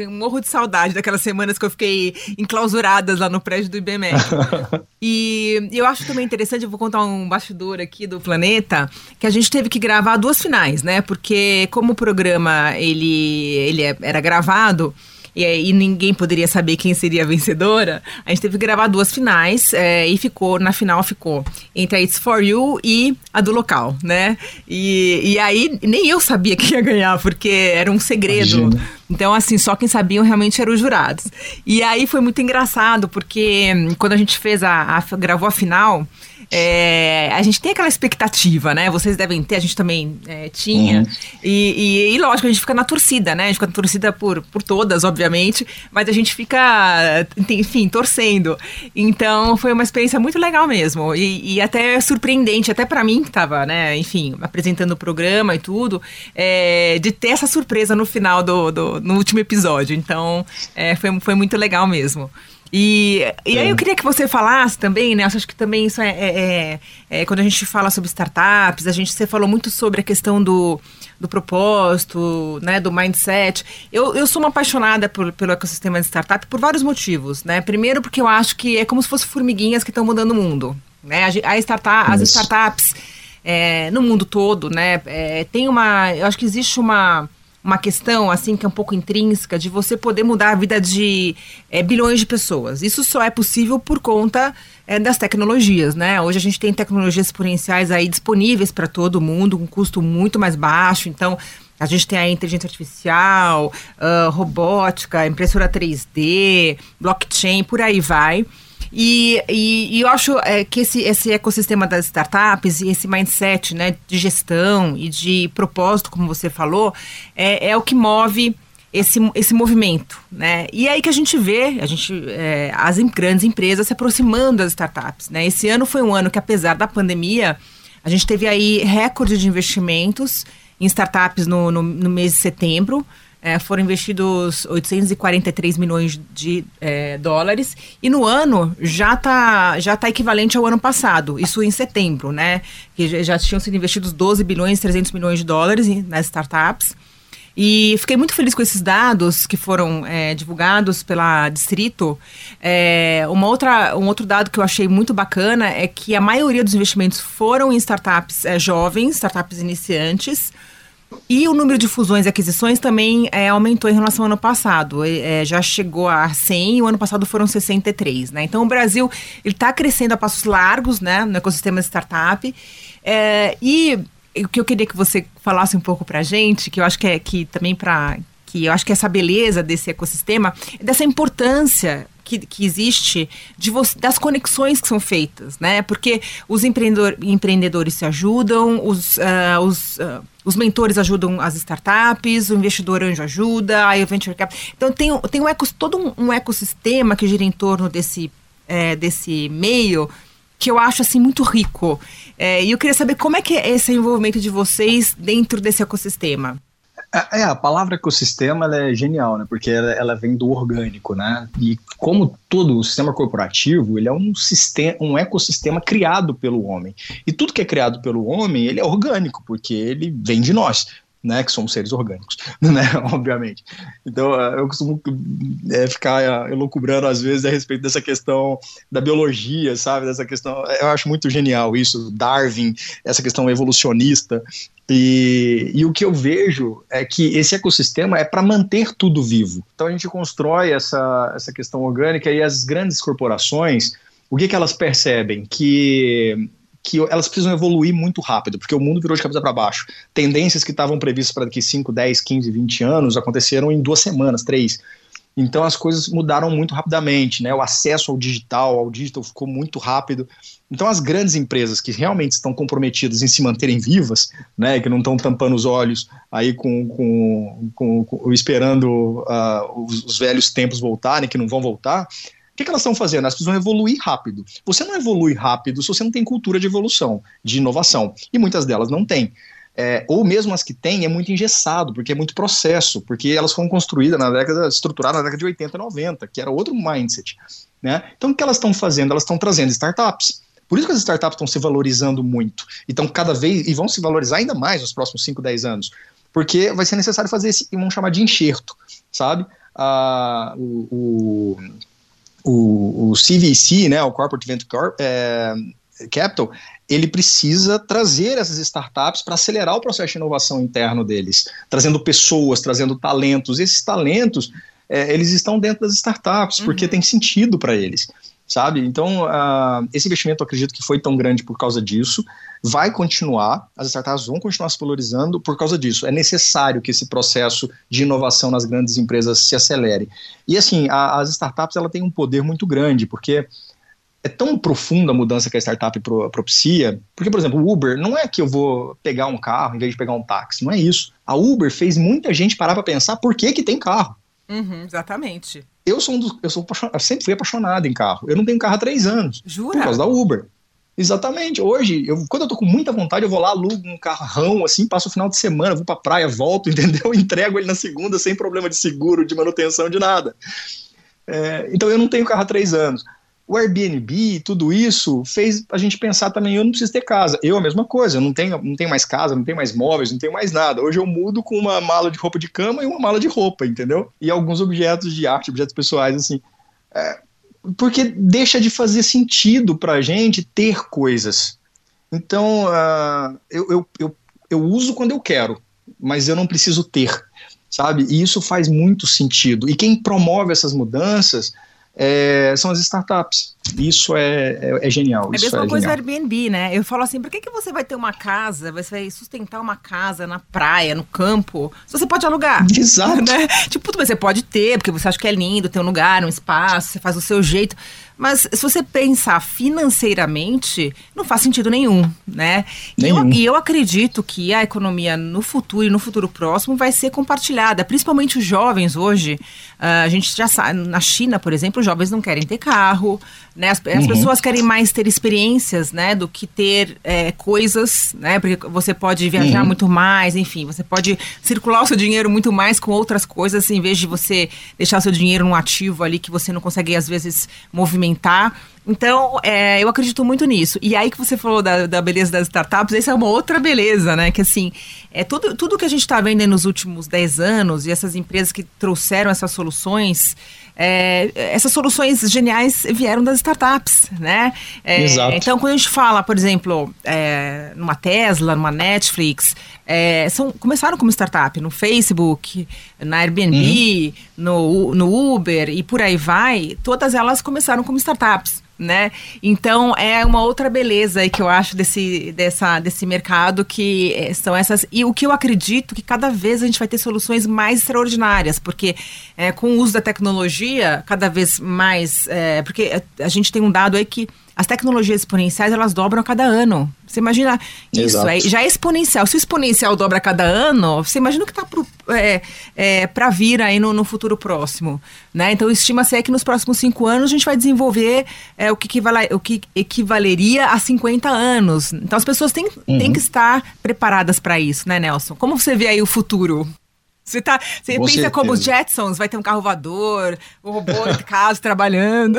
eu um morro de saudade daquelas semanas que eu fiquei enclausuradas lá no prédio do IBMEC. e eu acho também interessante, eu vou contar um bastidor aqui do Planeta, que a gente teve que gravar duas finais, né? Porque como o programa ele, ele é, era gravado, e, e, ninguém poderia saber quem seria a vencedora, a gente teve que gravar duas finais é, e ficou, na final ficou entre a It's For You e a do local, né? E, e aí nem eu sabia quem ia ganhar, porque era um segredo. Imagina. Então, assim, só quem sabiam realmente eram os jurados. E aí foi muito engraçado, porque hum, quando a gente fez a, a gravou a final, é, a gente tem aquela expectativa, né? Vocês devem ter, a gente também é, tinha. Uhum. E, e, e, lógico, a gente fica na torcida, né? A gente fica na torcida por, por todas, obviamente, mas a gente fica, enfim, torcendo. Então foi uma experiência muito legal mesmo. E, e até surpreendente, até para mim que tava, né, enfim, apresentando o programa e tudo, é, de ter essa surpresa no final do, do no último episódio. Então é, foi, foi muito legal mesmo. E, e aí eu queria que você falasse também, né? Eu acho que também isso é, é, é, é, Quando a gente fala sobre startups, a gente você falou muito sobre a questão do, do propósito, né? Do mindset. Eu, eu sou uma apaixonada por, pelo ecossistema de startup por vários motivos, né? Primeiro porque eu acho que é como se fossem formiguinhas que estão mudando o mundo. Né? A, a startup, as startups é, no mundo todo, né? É, tem uma. Eu acho que existe uma uma questão assim que é um pouco intrínseca de você poder mudar a vida de é, bilhões de pessoas. Isso só é possível por conta é, das tecnologias, né? Hoje a gente tem tecnologias exponenciais aí disponíveis para todo mundo, com um custo muito mais baixo. Então a gente tem a inteligência artificial, uh, robótica, impressora 3D, blockchain, por aí vai. E, e, e eu acho é, que esse, esse ecossistema das startups e esse mindset né, de gestão e de propósito, como você falou, é, é o que move esse, esse movimento, né? E é aí que a gente vê, a gente, é, as grandes empresas se aproximando das startups, né? Esse ano foi um ano que, apesar da pandemia, a gente teve aí recorde de investimentos em startups no, no, no mês de setembro é, foram investidos 843 milhões de é, dólares e no ano já está já tá equivalente ao ano passado, isso em setembro, né? Que já tinham sido investidos 12 bilhões e 300 milhões de dólares nas startups. E fiquei muito feliz com esses dados que foram é, divulgados pela Distrito. É, uma outra, um outro dado que eu achei muito bacana é que a maioria dos investimentos foram em startups é, jovens, startups iniciantes. E o número de fusões e aquisições também é, aumentou em relação ao ano passado. É, já chegou a 100 e o ano passado foram 63, né? Então o Brasil está crescendo a passos largos, né? No ecossistema de startup. É, e o que eu queria que você falasse um pouco para a gente, que eu acho que é que também para que eu acho que essa beleza desse ecossistema, dessa importância que, que existe de você, das conexões que são feitas, né? Porque os empreendedor, empreendedores se ajudam, os, uh, os, uh, os mentores ajudam as startups, o investidor anjo ajuda, a venture cap. Então tem, tem um eco, todo um, um ecossistema que gira em torno desse, é, desse meio que eu acho assim muito rico. É, e eu queria saber como é que é esse envolvimento de vocês dentro desse ecossistema. É, a palavra ecossistema é genial, né? Porque ela, ela, vem do orgânico, né? E como todo o sistema corporativo, ele é um sistema, um ecossistema criado pelo homem. E tudo que é criado pelo homem, ele é orgânico, porque ele vem de nós né, que somos seres orgânicos, né, obviamente. Então, eh, eu costumo é, ficar eh, elucubrando às vezes a respeito dessa questão da biologia, sabe, dessa questão, eu acho muito genial isso, Darwin, essa questão evolucionista, e, e o que eu vejo é que esse ecossistema é para manter tudo vivo. Então, a gente constrói essa, essa questão orgânica e as grandes corporações, o que, que elas percebem? Que que elas precisam evoluir muito rápido, porque o mundo virou de cabeça para baixo. Tendências que estavam previstas para daqui 5, 10, 15, 20 anos aconteceram em duas semanas, três. Então as coisas mudaram muito rapidamente, né? O acesso ao digital, ao digital ficou muito rápido. Então as grandes empresas que realmente estão comprometidas em se manterem vivas, né? Que não estão tampando os olhos aí com, com, com, com esperando uh, os, os velhos tempos voltarem, que não vão voltar, que, que elas estão fazendo? Elas precisam evoluir rápido. Você não evolui rápido se você não tem cultura de evolução, de inovação. E muitas delas não têm. É, ou mesmo as que têm, é muito engessado, porque é muito processo, porque elas foram construídas na década, estruturadas na década de 80 e 90, que era outro mindset. Né? Então, o que elas estão fazendo? Elas estão trazendo startups. Por isso que as startups estão se valorizando muito. E estão cada vez, e vão se valorizar ainda mais nos próximos 5, 10 anos. Porque vai ser necessário fazer esse, vamos chamar de enxerto, sabe? Ah, o, o o, o CVC, né, o Corporate Venture Corp, é, Capital, ele precisa trazer essas startups para acelerar o processo de inovação interno deles, trazendo pessoas, trazendo talentos. Esses talentos, é, eles estão dentro das startups, uhum. porque tem sentido para eles sabe? Então, uh, esse investimento eu acredito que foi tão grande por causa disso, vai continuar, as startups vão continuar se valorizando por causa disso. É necessário que esse processo de inovação nas grandes empresas se acelere. E assim, a, as startups ela têm um poder muito grande, porque é tão profunda a mudança que a startup pro, propicia, porque, por exemplo, o Uber não é que eu vou pegar um carro em vez de pegar um táxi, não é isso. A Uber fez muita gente parar para pensar por que, que tem carro. Uhum, exatamente. Eu sou um dos, eu sou eu sempre fui apaixonado em carro. Eu não tenho carro há três anos. Jura? Por causa da Uber. Exatamente. Hoje, eu, quando eu tô com muita vontade, eu vou lá, alugo um carrão, assim, passo o final de semana, vou pra praia, volto, entendeu? Entrego ele na segunda sem problema de seguro, de manutenção, de nada. É, então eu não tenho carro há três anos o Airbnb, tudo isso, fez a gente pensar também, eu não preciso ter casa. Eu, a mesma coisa, eu não tenho, não tenho mais casa, não tenho mais móveis, não tenho mais nada. Hoje eu mudo com uma mala de roupa de cama e uma mala de roupa, entendeu? E alguns objetos de arte, objetos pessoais, assim. É, porque deixa de fazer sentido pra gente ter coisas. Então, uh, eu, eu, eu, eu uso quando eu quero, mas eu não preciso ter, sabe? E isso faz muito sentido. E quem promove essas mudanças é, são as startups. Isso é, é, é genial. É a mesma é coisa do Airbnb, né? Eu falo assim, por que, que você vai ter uma casa, você vai sustentar uma casa na praia, no campo, se você pode alugar? Exato. Né? Tipo, você pode ter, porque você acha que é lindo, ter um lugar, um espaço, você faz o seu jeito. Mas se você pensar financeiramente, não faz sentido nenhum, né? Nenhum. E, eu, e eu acredito que a economia no futuro e no futuro próximo vai ser compartilhada, principalmente os jovens hoje. Uh, a gente já sabe, na China, por exemplo, os jovens não querem ter carro, né? As, as uhum. pessoas querem mais ter experiências, né? Do que ter é, coisas, né? Porque você pode viajar uhum. muito mais, enfim, você pode circular o seu dinheiro muito mais com outras coisas, em vez de você deixar o seu dinheiro num ativo ali que você não consegue, às vezes, movimentar. Então, é, eu acredito muito nisso. E aí que você falou da, da, beleza das startups, essa é uma outra beleza, né? Que assim, é tudo, tudo que a gente está vendo nos últimos 10 anos e essas empresas que trouxeram essas soluções, é, essas soluções geniais vieram das startups, né? É, Exato. Então, quando a gente fala, por exemplo, é, numa Tesla, numa Netflix, é, são, começaram como startup no Facebook, na Airbnb, uhum. no, no Uber e por aí vai, todas elas começaram como startups né? Então é uma outra beleza que eu acho desse, dessa, desse mercado que é, são essas e o que eu acredito que cada vez a gente vai ter soluções mais extraordinárias, porque é, com o uso da tecnologia cada vez mais, é, porque a gente tem um dado aí que as tecnologias exponenciais elas dobram a cada ano. Você imagina isso, é, já é exponencial. Se o exponencial dobra a cada ano, você imagina o que está é, é, para vir aí no, no, futuro próximo. Né? Então, estima-se que nos próximos cinco anos a gente vai desenvolver é, o, que equivale, o que equivaleria a 50 anos. Então, as pessoas têm, uhum. têm que estar preparadas para isso, né, Nelson? Como você vê aí o futuro? Você, tá, você pensa certeza. como os Jetsons, vai ter um carro voador, o robô de casa trabalhando.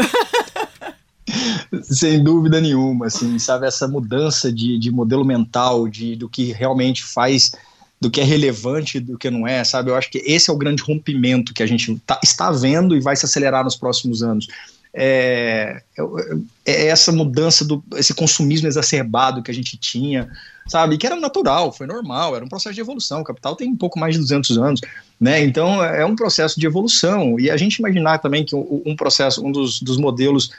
Sem dúvida nenhuma, assim, sabe, essa mudança de, de modelo mental, de, do que realmente faz, do que é relevante do que não é, sabe, eu acho que esse é o grande rompimento que a gente tá, está vendo e vai se acelerar nos próximos anos. É, é, é, essa mudança do esse consumismo exacerbado que a gente tinha, sabe, que era natural, foi normal, era um processo de evolução. O capital tem um pouco mais de 200 anos, né? Então é um processo de evolução e a gente imaginar também que um, processo, um dos, dos modelos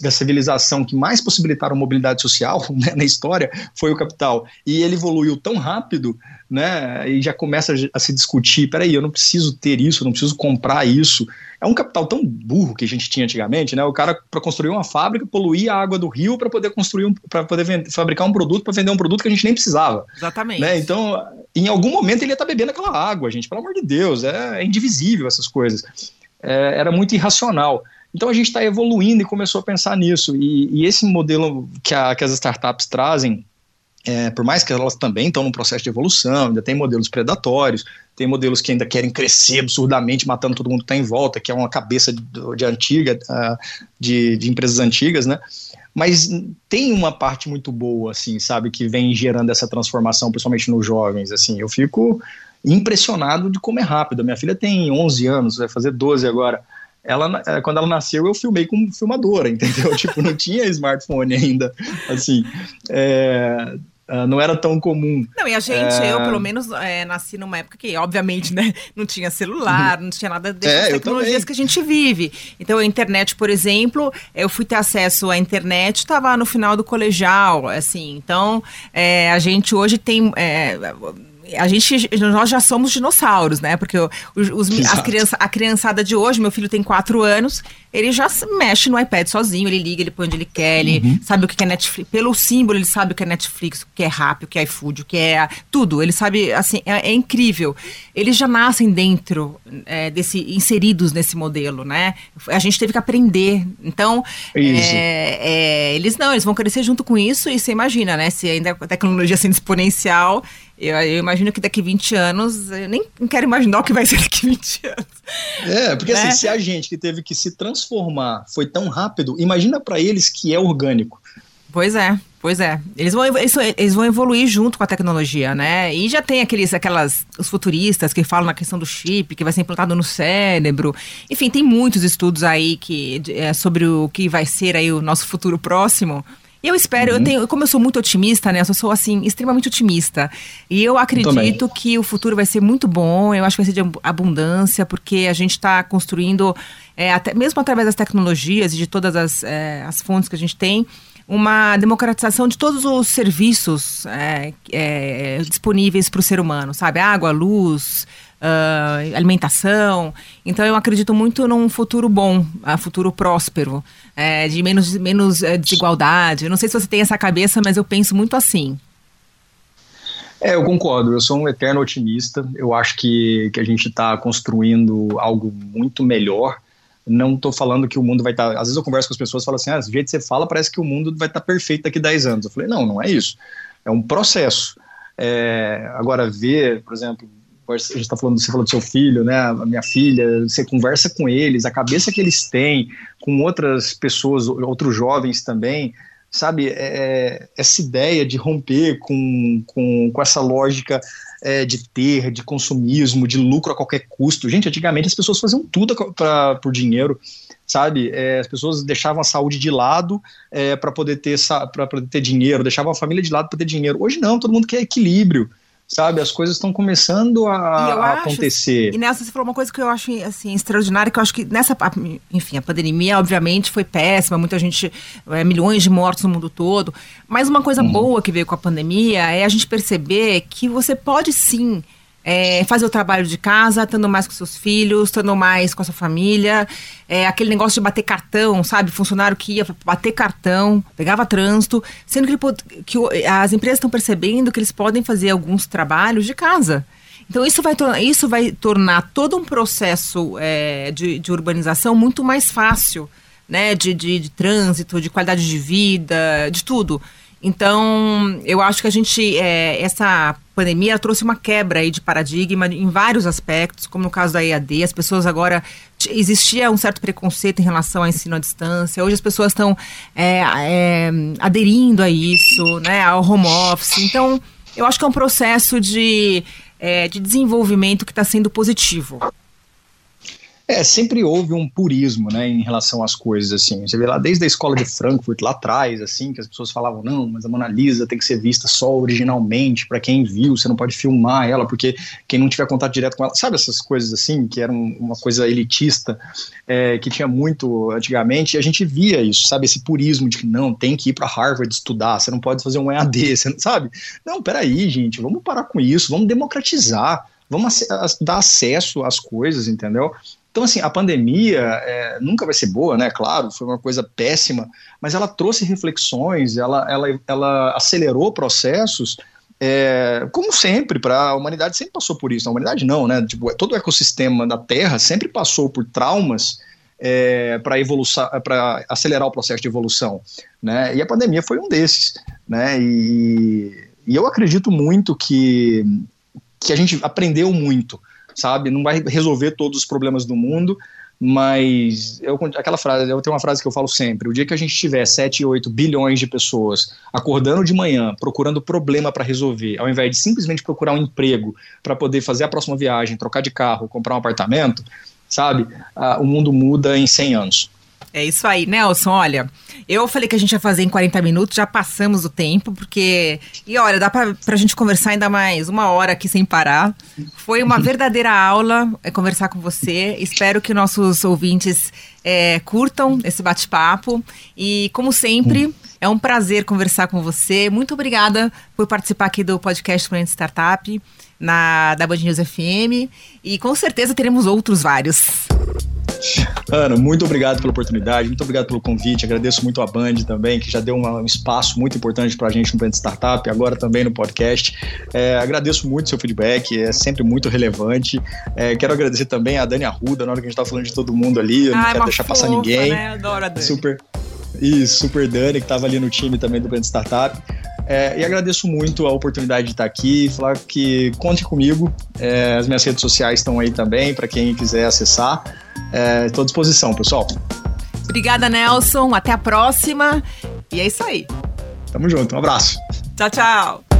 da civilização que mais possibilitaram mobilidade social né, na história foi o capital. E ele evoluiu tão rápido, né? E já começa a se discutir: peraí, eu não preciso ter isso, eu não preciso comprar isso. É um capital tão burro que a gente tinha antigamente, né? O cara, para construir uma fábrica, poluía a água do rio para poder construir um, para poder vender, fabricar um produto, para vender um produto que a gente nem precisava. Exatamente. Né? Então, em algum momento ele ia estar tá bebendo aquela água, gente, pelo amor de Deus, é, é indivisível essas coisas. É, era muito irracional. Então a gente está evoluindo e começou a pensar nisso. E, e esse modelo que, a, que, as startups trazem, é, por mais que elas também estão num processo de evolução, ainda tem modelos predatórios, tem modelos que ainda querem crescer absurdamente, matando todo mundo que está em volta, que é uma cabeça de, de antiga, uh, de, de, empresas antigas, né? Mas tem uma parte muito boa, assim, sabe, que vem gerando essa transformação, principalmente nos jovens, assim. Eu fico impressionado de como é rápido. Minha filha tem 11 anos, vai fazer 12 agora ela, é, quando ela nasceu, eu filmei com filmadora, entendeu? tipo, não tinha smartphone ainda, assim, é, é, não era tão comum. Não, e a gente, é... eu pelo menos é, nasci numa época que, obviamente, né, não tinha celular, não tinha nada dessas é, tecnologias que a gente vive. Então, a internet, por exemplo, eu fui ter acesso à internet, estava no final do colegial, assim, então, é, a gente hoje tem a gente, nós já somos dinossauros, né? Porque os, os as criança, a criançada de hoje, meu filho tem quatro anos, ele já mexe no iPad sozinho, ele liga, ele põe onde ele quer, ele uhum. sabe o que é Netflix. Pelo símbolo, ele sabe o que é Netflix, o que é Rappi, o que é iFood, o que é tudo. Ele sabe, assim, é, é incrível. Eles já nascem dentro é, desse, inseridos nesse modelo, né? A gente teve que aprender. Então, é, é, eles não, eles vão crescer junto com isso e você imagina, né? Se ainda a tecnologia sendo exponencial, eu, eu, imagino que daqui 20 anos, eu nem quero imaginar o que vai ser daqui 20 anos. É, porque assim, né? assim, se a gente que teve que se transformar foi tão rápido, imagina para eles que é orgânico. Pois é, pois é. Eles vão, eles vão evoluir junto com a tecnologia, né? E já tem aqueles, aquelas, os futuristas que falam na questão do chip, que vai ser implantado no cérebro. Enfim, tem muitos estudos aí que, é, sobre o que vai ser aí o nosso futuro próximo. Eu espero, uhum. eu tenho, como eu sou muito otimista, né? Eu sou assim, extremamente otimista. E eu acredito que o futuro vai ser muito bom, eu acho que vai ser de abundância, porque a gente está construindo, é, até, mesmo através das tecnologias e de todas as, é, as fontes que a gente tem, uma democratização de todos os serviços é, é, disponíveis para o ser humano, sabe? Água, luz, uh, alimentação. Então eu acredito muito num futuro bom, um futuro próspero, é, de menos, menos é, desigualdade. Eu não sei se você tem essa cabeça, mas eu penso muito assim. É, eu concordo. Eu sou um eterno otimista. Eu acho que, que a gente está construindo algo muito melhor. Não estou falando que o mundo vai estar. Tá... Às vezes eu converso com as pessoas e falo assim: ah, do jeito que você fala, parece que o mundo vai estar tá perfeito daqui a 10 anos. Eu falei: não, não é isso. É um processo. É, agora, ver, por exemplo, a gente está falando, você falou do seu filho, né, a minha filha, você conversa com eles, a cabeça que eles têm, com outras pessoas, outros jovens também, sabe, é, é, essa ideia de romper com, com, com essa lógica é, de ter, de consumismo, de lucro a qualquer custo. Gente, antigamente as pessoas faziam tudo pra, por dinheiro, sabe? É, as pessoas deixavam a saúde de lado é, para poder ter para poder ter dinheiro, deixavam a família de lado para ter dinheiro. Hoje não, todo mundo quer equilíbrio sabe? As coisas estão começando a, a acho, acontecer. E Nelson, você falou uma coisa que eu acho assim, extraordinária, que eu acho que nessa. Enfim, a pandemia, obviamente, foi péssima, muita gente. É, milhões de mortos no mundo todo. Mas uma coisa uhum. boa que veio com a pandemia é a gente perceber que você pode sim é, fazer o trabalho de casa, estando mais com seus filhos, estando mais com a sua família. É, aquele negócio de bater cartão, sabe? Funcionário que ia bater cartão, pegava trânsito, sendo que, ele, que as empresas estão percebendo que eles podem fazer alguns trabalhos de casa. Então, isso vai, isso vai tornar todo um processo é, de, de urbanização muito mais fácil, né? De, de, de trânsito, de qualidade de vida, de tudo. Então, eu acho que a gente, é, essa pandemia trouxe uma quebra aí de paradigma em vários aspectos, como no caso da EAD, as pessoas agora, existia um certo preconceito em relação ao ensino à distância, hoje as pessoas estão é, é, aderindo a isso, né, ao home office, então eu acho que é um processo de, é, de desenvolvimento que está sendo positivo. É, sempre houve um purismo, né, em relação às coisas, assim. Você vê lá desde a escola de Frankfurt, lá atrás, assim, que as pessoas falavam, não, mas a Mona Lisa tem que ser vista só originalmente, para quem viu, você não pode filmar ela, porque quem não tiver contato direto com ela, sabe essas coisas assim, que eram uma coisa elitista, é, que tinha muito antigamente, e a gente via isso, sabe, esse purismo de que não, tem que ir para Harvard estudar, você não pode fazer um EAD, você não, sabe? Não, peraí, gente, vamos parar com isso, vamos democratizar, vamos dar acesso às coisas, entendeu? Então, assim, a pandemia é, nunca vai ser boa, né? Claro, foi uma coisa péssima, mas ela trouxe reflexões, ela, ela, ela acelerou processos, é, como sempre, para a humanidade sempre passou por isso. A humanidade não, né? Tipo, todo o ecossistema da Terra sempre passou por traumas é, para acelerar o processo de evolução, né? E a pandemia foi um desses, né? E, e eu acredito muito que que a gente aprendeu muito sabe? Não vai resolver todos os problemas do mundo, mas eu, aquela frase, eu tenho uma frase que eu falo sempre: o dia que a gente tiver 7, 8 bilhões de pessoas acordando de manhã, procurando problema para resolver, ao invés de simplesmente procurar um emprego para poder fazer a próxima viagem, trocar de carro, comprar um apartamento, sabe? Ah, o mundo muda em 100 anos. É isso aí, Nelson. Olha, eu falei que a gente ia fazer em 40 minutos, já passamos o tempo, porque. E olha, dá pra, pra gente conversar ainda mais uma hora aqui sem parar. Foi uma verdadeira aula é, conversar com você. Espero que nossos ouvintes é, curtam esse bate-papo. E, como sempre, é um prazer conversar com você. Muito obrigada por participar aqui do podcast Planeta Startup na, da Band News FM. E com certeza teremos outros vários. Ana, muito obrigado pela oportunidade, muito obrigado pelo convite. Agradeço muito a Band também, que já deu um espaço muito importante para a gente no Brand Startup, agora também no podcast. É, agradeço muito seu feedback, é sempre muito relevante. É, quero agradecer também a Dani Arruda, na hora que a gente estava falando de todo mundo ali, eu não quero deixar passar ninguém. Né? Adoro a Dani. Super. Isso, super Dani, que estava ali no time também do Brand Startup. É, e agradeço muito a oportunidade de estar aqui, falar que conte comigo. É, as minhas redes sociais estão aí também, para quem quiser acessar. Estou à disposição, pessoal. Obrigada, Nelson. Até a próxima. E é isso aí. Tamo junto. Um abraço. Tchau, tchau.